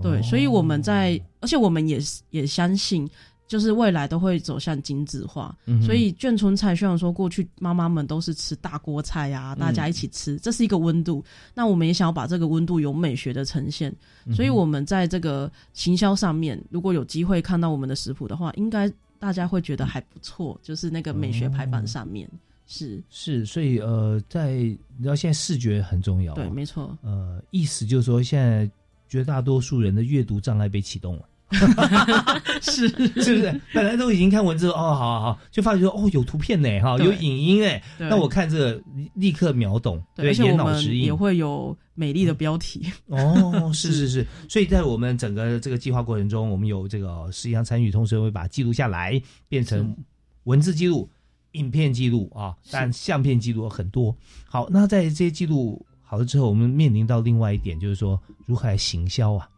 对，所以我们在，而且我们也也相信。就是未来都会走向精致化，嗯所以眷村菜虽然说过去妈妈们都是吃大锅菜呀，大家一起吃，这是一个温度。那我们也想要把这个温度有美学的呈现，所以我们在这个行销上面，如果有机会看到我们的食谱的话，应该大家会觉得还不错。就是那个美学排版上面是是，所以呃，在你知道现在视觉很重要，对，没错。呃，意思就是说，现在绝大多数人的阅读障碍被启动了。是。是不是？本来都已经看文字哦，好好好，就发觉说哦，有图片呢，哈，有影音哎，那我看这个立刻秒懂，对，眼脑直印。也会有美丽的标题。哦，是是是，所以在我们整个这个计划过程中，我们有这个实际上参与，同时会把记录下来，变成文字记录、影片记录啊，但相片记录很多。好，那在这些记录好了之后，我们面临到另外一点，就是说如何来行销啊。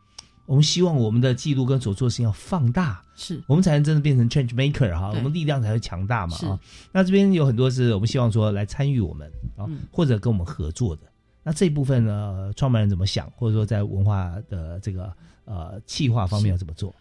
我们希望我们的记录跟所做的事情要放大，是我们才能真的变成 change maker 哈，我们力量才会强大嘛啊。那这边有很多是我们希望说来参与我们啊，或者跟我们合作的。那这一部分呢，创办人怎么想，或者说在文化的这个呃企划方面要怎么做？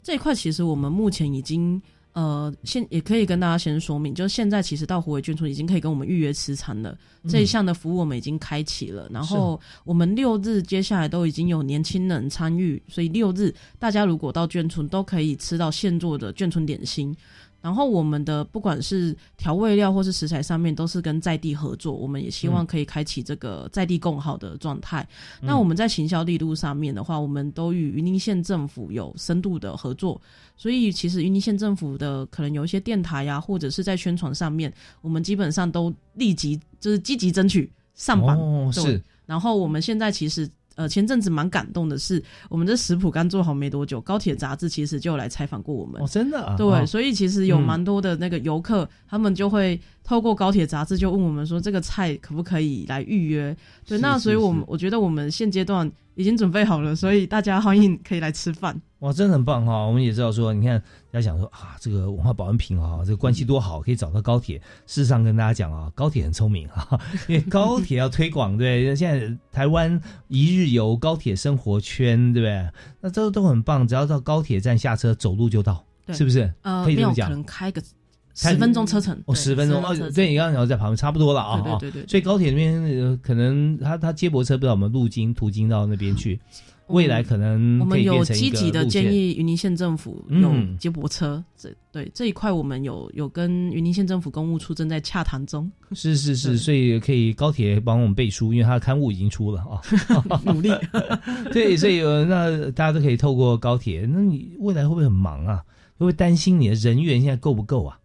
这一块其实我们目前已经。呃，现也可以跟大家先说明，就是现在其实到湖尾眷村已经可以跟我们预约吃餐了，这一项的服务我们已经开启了。然后我们六日接下来都已经有年轻人参与，所以六日大家如果到眷村都可以吃到现做的眷村点心。然后我们的不管是调味料或是食材上面，都是跟在地合作。我们也希望可以开启这个在地共好的状态。那我们在行销力度上面的话，我们都与云林县政府有深度的合作。所以其实云林县政府的可能有一些电台呀，或者是在宣传上面，我们基本上都立即就是积极争取上榜。哦是。然后我们现在其实。呃前阵子蛮感动的是，我们这食谱刚做好没多久，高铁杂志其实就有来采访过我们。哦，真的啊，对，哦所以其实有蛮多的那个游客，他们就会透过高铁杂志就问我们说，这个菜可不可以来预约？对，是那所以我们我觉得我们现阶段已经准备好了，所以大家欢迎可以来吃饭。哇，真的很棒哈！我们也知道说，你看，大家想说啊，这个文化保安瓶啊，这个关系多好，可以找到高铁。事实上，跟大家讲啊，高铁很聪明哈，因为高铁要推广，对，现在台湾一日游高铁生活圈，对不对？那这都很棒，只要到高铁站下车，走路就到，对是不是？可可以这么讲。能开个开十分钟车程。哦，十分钟哦10车，程对你刚刚讲在旁边差不多了啊，啊对对对所以高铁那边呃可能他他接驳车不知道我们路经途经到那边去，未来可能可我们有积极的建议云林县政府嗯有接驳车，这对这一块我们有有跟云林县政府公务处正在洽谈中，是是是，所以可以高铁帮我们背书，因为他的刊物已经出了啊，努力。对，所以呃那大家都可以透过高铁。那你未来会不会很忙啊？会不会担心你的人员现在够不够啊？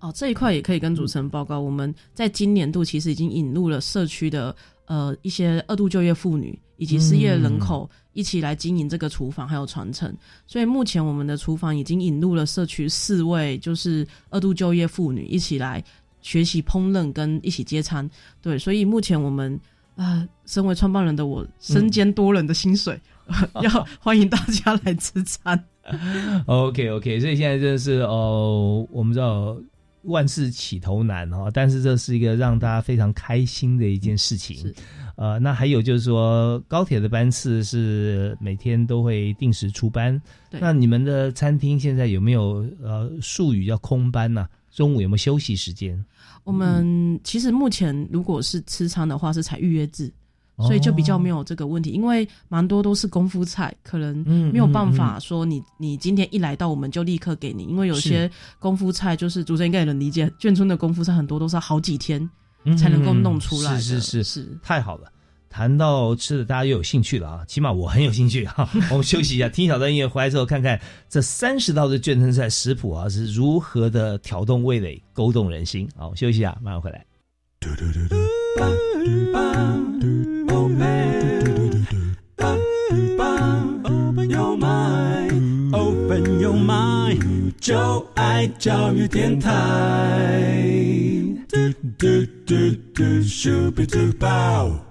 哦，这一块也可以跟主持人报告，我们在今年度其实已经引入了社区的呃一些二度就业妇女以及失业人口一起来经营这个厨房还有传承，所以目前我们的厨房已经引入了社区四位就是二度就业妇女一起来学习烹饪跟一起接餐，对，所以目前我们啊、呃身为创办人的我身兼多人的薪水，要欢迎大家来吃餐。OK OK，所以现在真的是哦，我们知道万事起头难哈、但是这是一个让大家非常开心的一件事情。呃，那还有就是说，高铁的班次是每天都会定时出班。对那你们的餐厅现在有没有呃术语叫空班呢、中午有没有休息时间？我们其实目前如果是吃餐的话，是采预约制，所以就比较没有这个问题，因为蛮多都是功夫菜，可能嗯没有办法说你你今天一来到我们就立刻给你，因为有些功夫菜就是主持人应该也能理解，眷村的功夫菜很多都是要好几天才能够弄出来是是是是太好了。谈到吃的，大家又有兴趣了啊！起码我很有兴趣哈。我们休息一下，听小段音乐，回来之后看看这三十道的眷村菜食谱啊是如何的挑动味蕾、勾动人心。好，我们休息一下，马上回来。Open 就爱教育电台。嘟嘟嘟嘟，Super Duper。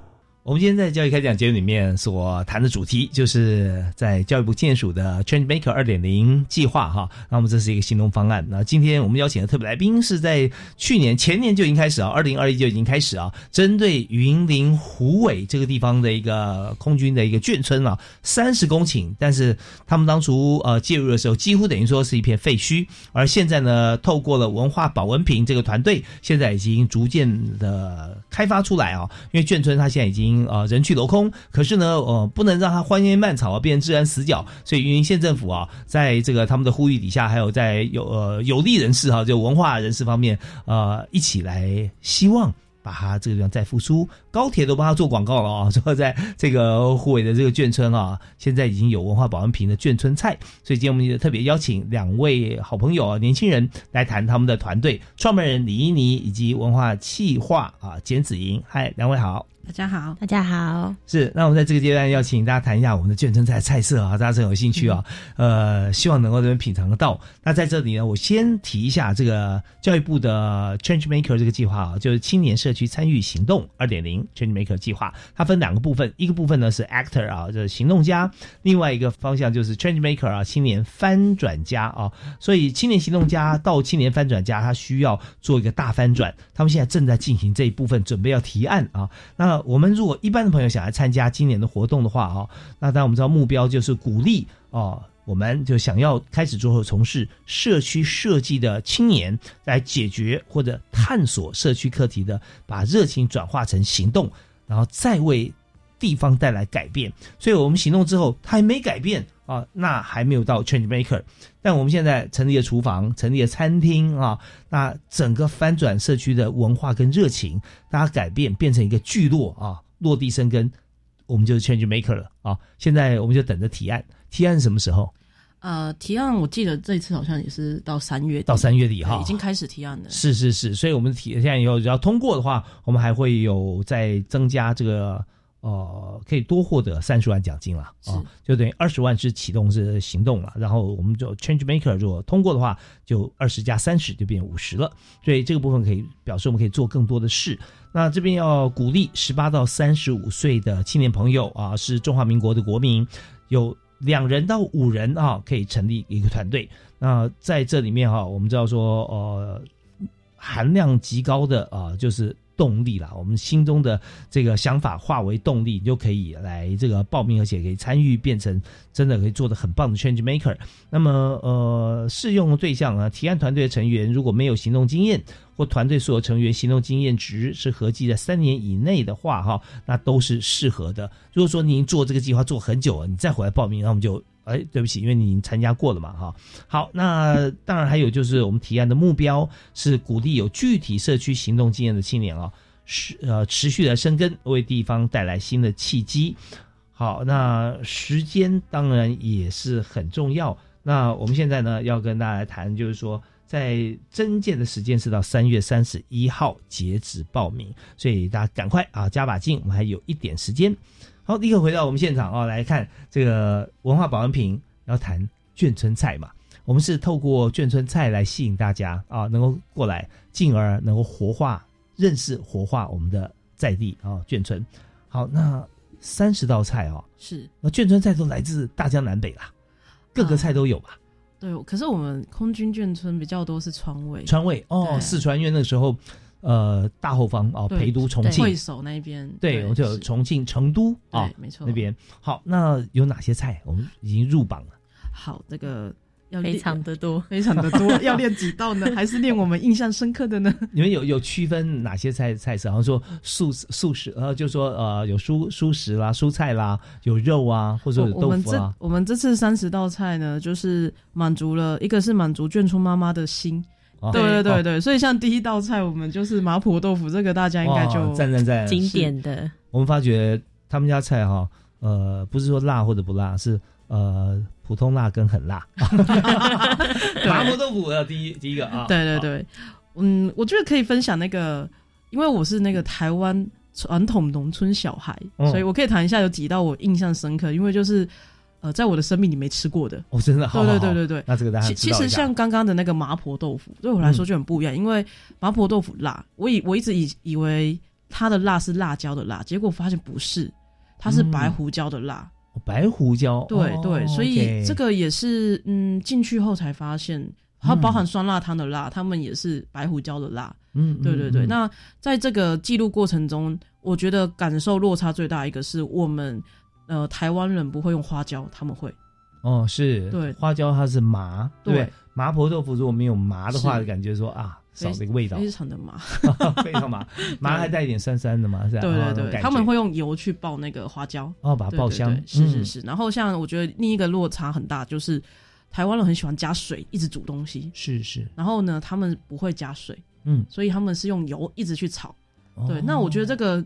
我们今天在教育开讲节目里面所谈的主题，就是在教育部建署的 Change Maker 二点零计划哈。那么这是一个行动方案。那今天我们邀请的特别来宾是在去年前年就已经开始啊，二零二一就已经开始啊，针对云林虎尾这个地方的一个空军的一个眷村啊，三十公顷，但是他们当初呃介入的时候，几乎等于说是一片废墟，而现在呢，透过了文化保温瓶这个团队，现在已经逐渐的开发出来啊，因为眷村它现在已经呃人去楼空，可是呢呃不能让它荒烟蔓草啊变成治安死角，所以云林县政府啊，在这个他们的呼吁底下，还有在有呃有利人士哈、就文化人士方面呃一起来希望。把它这个地方再复苏，高铁都帮他做广告了啊！说在这个湖尾的这个眷村啊，现在已经有文化保安瓶的眷村菜，所以今天我们也特别邀请两位好朋友啊，年轻人来谈他们的团队创办人李依妮以及文化企划啊简子莹。嗨，两位好。大家好，大家好。是，那我们在这个阶段要请大家谈一下我们的眷村菜菜色啊，大家真有兴趣啊，呃，希望能够这边品尝得到。那在这里呢，我先提一下这个教育部的 Change Maker 这个计划啊，就是青年社区参与行动二点零 Change Maker 计划，它分两个部分，一个部分呢是 Actor 啊，就是行动家，另外一个方向就是 Change Maker 啊，青年翻转家啊。所以青年行动家到青年翻转家，他需要做一个大翻转，他们现在正在进行这一部分，准备要提案啊。那我们如果一般的朋友想来参加今年的活动的话啊，那当然我们知道目标就是鼓励哦。我们就想要开始做后从事社区设计的青年，来解决或者探索社区课题的，把热情转化成行动，然后再为地方带来改变。所以我们行动之后，他还没改变啊，那还没有到 change maker。但我们现在成立了厨房，成立了餐厅啊，那整个翻转社区的文化跟热情，大家改变变成一个聚落啊，落地生根，我们就是 change maker 了啊。现在我们就等着提案，提案什么时候？呃，提案我记得这次好像也是到三月底，到三月底哈已经开始提案了。是是是，所以我们提现在以后只要通过的话，我们还会有再增加这个呃，可以多获得三十万奖金了啊，就等于二十万是启动是行动了，然后我们就 Change Maker 如果通过的话，就二十加三十就变五十了，所以这个部分可以表示我们可以做更多的事。那这边要鼓励十八到三十五岁的青年朋友啊，是中华民国的国民，有两人到五人啊，可以成立一个团队。那在这里面哈，我们知道说呃，含量极高的啊，就是。动力啦，我们心中的这个想法化为动力，你就可以来这个报名，而且可以参与，变成真的可以做的很棒的 change maker。那么，呃，适用的对象啊，提案团队的成员如果没有行动经验，或团队所有成员行动经验值是合计在三年以内的话，哈，那都是适合的。如果说您做这个计划做很久了，你再回来报名，那我们就。哎，对不起，因为你已经参加过了嘛，哈。好，那当然还有就是我们提案的目标是鼓励有具体社区行动经验的青年啊，是呃持续的生根，为地方带来新的契机。好，那时间当然也是很重要。那我们现在呢要跟大家谈，就是说在征件的时间是到三月三十一号截止报名，所以大家赶快啊加把劲，我们还有一点时间。好，立刻回到我们现场啊，来看这个文化保安瓶，要谈眷村菜嘛。我们是透过眷村菜来吸引大家啊，能够过来，进而能够活化、认识、活化我们的在地啊眷村。好，那三十道菜哦，是那眷村菜都来自大江南北啦，各个菜都有吧？对，可是我们空军眷村比较多是川味，川味哦，四川因为那时候。呃，大后方哦，陪都、重庆、会首那边，对，我就重庆、成都啊，没错，那边好。那有哪些菜我们已经入榜了？好，这个要 非常的多，非常的多，要练几道呢？还是练我们印象深刻的呢？你们有有区分哪些菜菜色？好像说素素食，呃，就说呃有蔬蔬食啦、蔬菜啦，有肉啊，或者有豆腐啊。我们这次三十道菜呢，就是满足了一个是满足眷村妈妈的心。对对对对，所以像第一道菜，我们就是麻婆豆腐，这个大家应该就赞赞赞，经典的。我们发觉他们家菜哈，呃，不是说辣或者不辣，是呃普通辣跟很辣。麻婆豆腐的第一第一个啊，对对对，嗯，我觉得可以分享那个，因为我是那个台湾传统农村小孩，所以我可以谈一下有几道我印象深刻，因为就是。呃，在我的生命里没吃过的哦，真的，对对对对对。那这个大家其实像刚刚的那个麻婆豆腐，对我来说就很不一样，因为麻婆豆腐辣，我以我一直以以为它的辣是辣椒的辣，结果发现不是，它是白胡椒的辣。白胡椒，对对，所以这个也是嗯，进去后才发现，它包含酸辣汤的辣，他们也是白胡椒的辣。嗯，对对对。那在这个记录过程中，我觉得感受落差最大一个是我们。呃，台湾人不会用花椒，他们会。哦，是。对，花椒它是麻。对。麻婆豆腐如果没有麻的话，感觉说啊，少了一个味道。非常的麻，非常麻，麻还带一点酸酸的嘛，是吧？对对对，他们会用油去爆那个花椒，哦，把它爆香。是是是。然后像我觉得另一个落差很大，就是台湾人很喜欢加水，一直煮东西。是是。然后呢，他们不会加水，嗯，所以他们是用油一直去炒。对，那我觉得这个。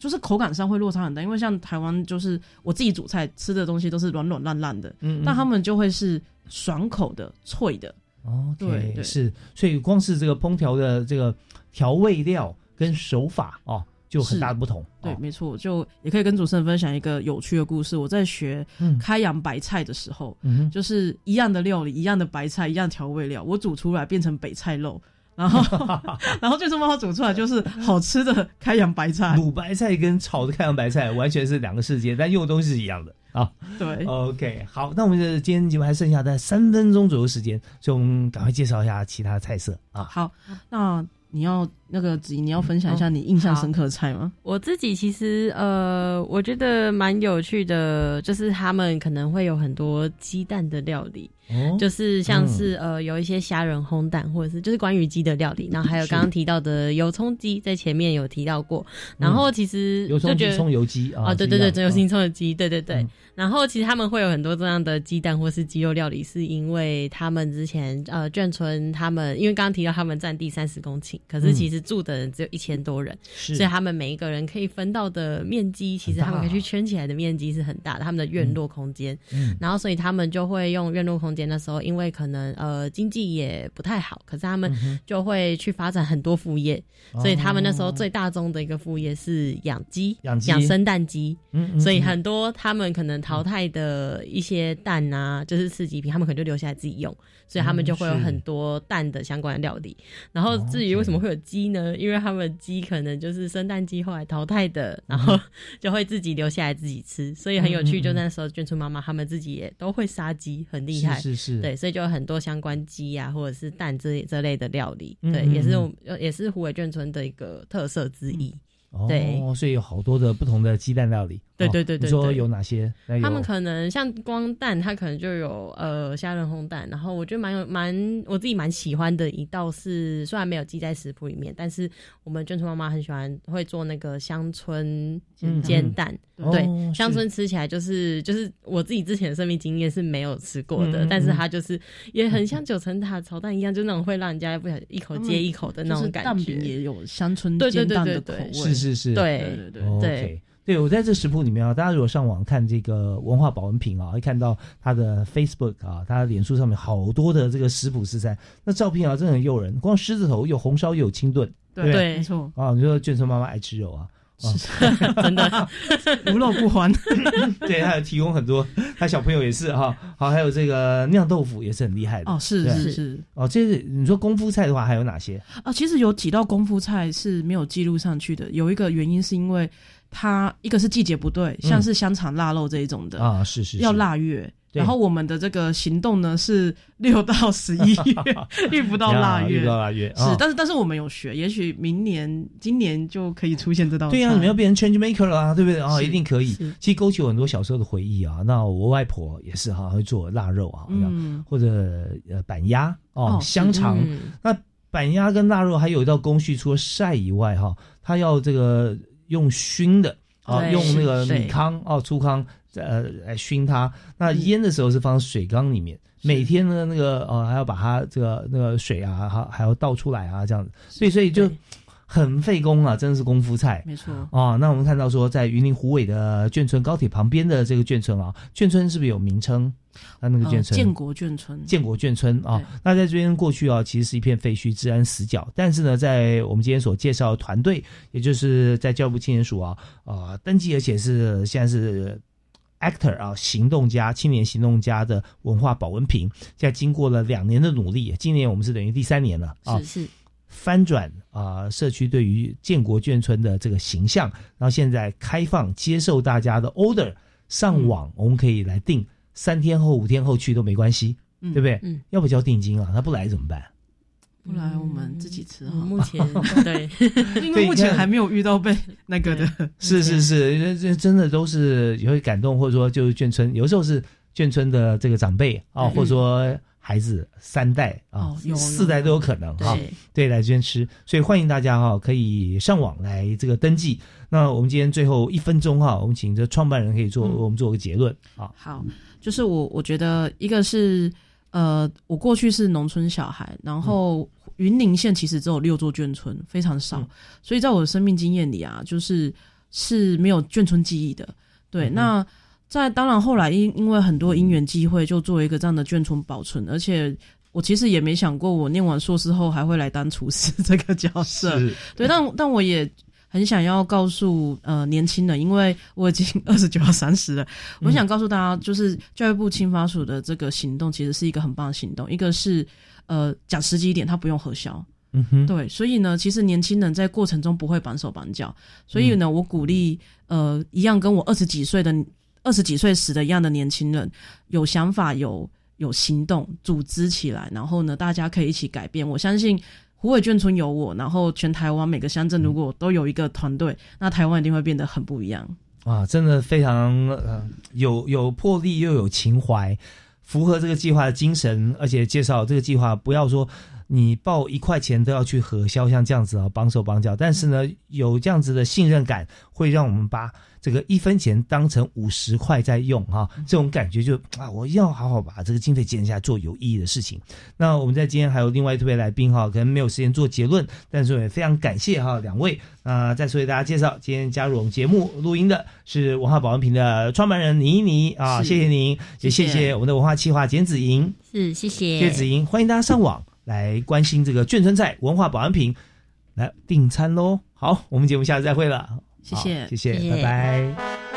就是口感上会落差很大，因为像台湾，就是我自己煮菜吃的东西都是软软烂烂的，嗯，但他们就会是爽口的、脆的。哦，对，是，所以光是这个烹调的这个调味料跟手法哦，就很大的不同。对，没错，就也可以跟主持人分享一个有趣的故事。我在学开阳白菜的时候，嗯，就是一样的料理，一样的白菜，一样调味料，我煮出来变成北菜肉。然后，然后最终把它煮出来就是好吃的开阳白菜。卤白菜跟炒的开阳白菜完全是两个世界，但用的东西是一样的啊。对，OK，好，那我们的今天节目还剩下在三分钟左右时间，所以我们赶快介绍一下其他的菜色啊。好，那你要那个子怡，你要分享一下你印象深刻的菜吗？我自己其实呃，我觉得蛮有趣的，就是他们可能会有很多鸡蛋的料理。哦就是像是呃有一些虾仁烘蛋，或者是就是关于鸡的料理，然后还有刚刚提到的油葱鸡，在前面有提到过。然后其实油葱鸡、葱油鸡啊，对对对，真油新葱的鸡，对对对。然后其实他们会有很多这样的鸡蛋或是鸡肉料理，是因为他们之前呃眷村他们因为刚刚提到他们占地三十公顷，可是其实住的人只有一千多人，所以他们每一个人可以分到的面积，其实他们可以去圈起来的面积是很大的，他们的院落空间。嗯，然后所以他们就会用院落空间。店那时候因为可能呃经济也不太好，可是他们就会去发展很多副业，所以他们那时候哦最大宗的一个副业是养鸡，养鸡生蛋鸡。嗯嗯嗯所以很多他们可能淘汰的一些蛋啊，就是次级品，他们可能就留下来自己用，所以他们就会有很多蛋的相关的料理。然后至于为什么会有鸡呢？因为他们鸡可能就是生蛋鸡后来淘汰的，然后 就会自己留下来自己吃，所以很有趣。就那时候眷村妈妈他们自己也都会杀鸡，很厉害。是是是对，所以就有很多相关鸡啊，或者是蛋这这类的料理。对，也是也是湖北眷村的一个特色之一。哦，所以有好多的不同的鸡蛋料理。哦对对对对你说有哪些？他们可能像光蛋，它可能就有呃虾仁烘蛋，然后我觉得蛮有蛮我自己蛮喜欢的一道是，虽然没有记在食谱里面，但是我们眷村妈妈很喜欢会做那个乡村嗯煎蛋，嗯对，乡村吃起来就是就是我自己之前的生命经验是没有吃过的，但是它就是也很像九层塔炒蛋一样，就那种会让人家不小心一口接一口的那种感觉。也有乡村对对对煎蛋的对对口味，是是是，对对对。哦 OK 对，我在这食谱里面啊，大家如果上网看这个文化保温瓶啊，会看到他的 Facebook 啊，他的脸书上面好多的这个食谱食材，那照片啊真的很诱人，光狮子头有红烧又有清炖，对没错啊，你说眷村妈妈爱吃肉啊。是，真的 无肉不欢。对，还有提供很多，他小朋友也是哈。好，还有这个酿豆腐也是很厉害的哦是是是哦，这是你说功夫菜的话，还有哪些？啊，其实有几道功夫菜是没有记录上去的，有一个原因是因为它一个是季节不对，嗯像是香肠腊肉这一种的啊是是是要腊月。然后我们的这个行动呢是 六到十一月，遇不到腊月，遇不到腊月是哦，但是但是我们有学，也许明年、今年就可以出现这道。对呀、你们要变成 change maker 了啊，对不对啊？是一定可以。其实勾起我很多小时候的回忆啊。那我外婆也是哈，会做腊肉啊，嗯或者呃板鸭哦，哦香肠。嗯那板鸭跟腊肉还有一道工序，除了晒以外哈，它要这个用熏的啊，用那个米糠哦，粗糠呃来熏它。那腌的时候是放水缸里面。每天呢，那个呃，还要把它这个那个水啊，还还要倒出来啊，这样子，所以所以就很费工啊，真的是功夫菜。没错啊，那我们看到说，在云林虎尾的眷村高铁旁边的这个眷村啊，眷村是不是有名称？啊那个眷呃村，建国眷村，建国眷村啊，那在这边过去啊，其实是一片废墟、治安死角。但是呢，在我们今天所介绍的团队，也就是在教育部青年署啊，啊、登记，而且是现在是 actor 啊，行动家、青年行动家的文化保温瓶，现在经过了两年的努力，今年我们是等于第三年了啊，是是翻转啊、社区对于建国眷村的这个形象，然后现在开放接受大家的 order 上网，我们可以来订，三天后、五天后去都没关系，嗯对不对？嗯要不交定金啊，他不来怎么办？不来我们自己吃哈。目前对，因为目前还没有遇到被那个的。是是 是，这真的都是也会感动，或者说就是眷村，有时候是眷村的这个长辈啊，嗯或者说孩子三代啊四代都有可能哈对，对，来这边吃，所以欢迎大家哈，可以上网来这个登记。那我们今天最后一分钟哈，我们请这创办人可以做嗯。我们做个结论啊。好，就是我我觉得一个是呃，我过去是农村小孩，然后云林县其实只有六座眷村，非常少，所以在我的生命经验里啊，就是是没有眷村记忆的。对，嗯。那在当然后来因因为很多因缘机会，就做一个这样的眷村保存，而且。我其实也没想过，我念完硕士后还会来当厨师这个角色。对，但但我也很想要告诉呃年轻人，因为我已经 二十九要三十了，我想告诉大家，就是教育部青发署的这个行动其实是一个很棒的行动。一个是呃讲实际一点，它不用核销。嗯哼，对，所以呢，其实年轻人在过程中不会绑手绑脚，所以呢，我鼓励呃一样跟我二十几岁的二十几岁时的一样的年轻人，有想法有有行动，组织起来，然后呢，大家可以一起改变。我相信虎尾眷村有我，然后全台湾每个乡镇如果都有一个团队，那台湾一定会变得很不一样。啊，真的非常呃有有魄力又有情怀，符合这个计划的精神，而且介绍这个计划不要说你报一块钱都要去核销，像这样子啊，帮手帮脚。但是呢，有这样子的信任感，会让我们把这个一分钱当成五十块在用哈，这种感觉就啊，我要好好把这个经费减下来，做有意义的事情。那我们在今天还有另外特别来宾哈，可能没有时间做结论，但是也非常感谢哈两位啊，再次为大家介绍，今天加入我们节目录音的是文化保温瓶的创办人倪妮啊，谢谢您，也谢谢我们的文化企划简子莹，是谢谢谢子莹，欢迎大家上网。来关心这个眷村菜文化保安品，来订餐喽！好，我们节目下次再会了，谢谢，谢谢，拜拜。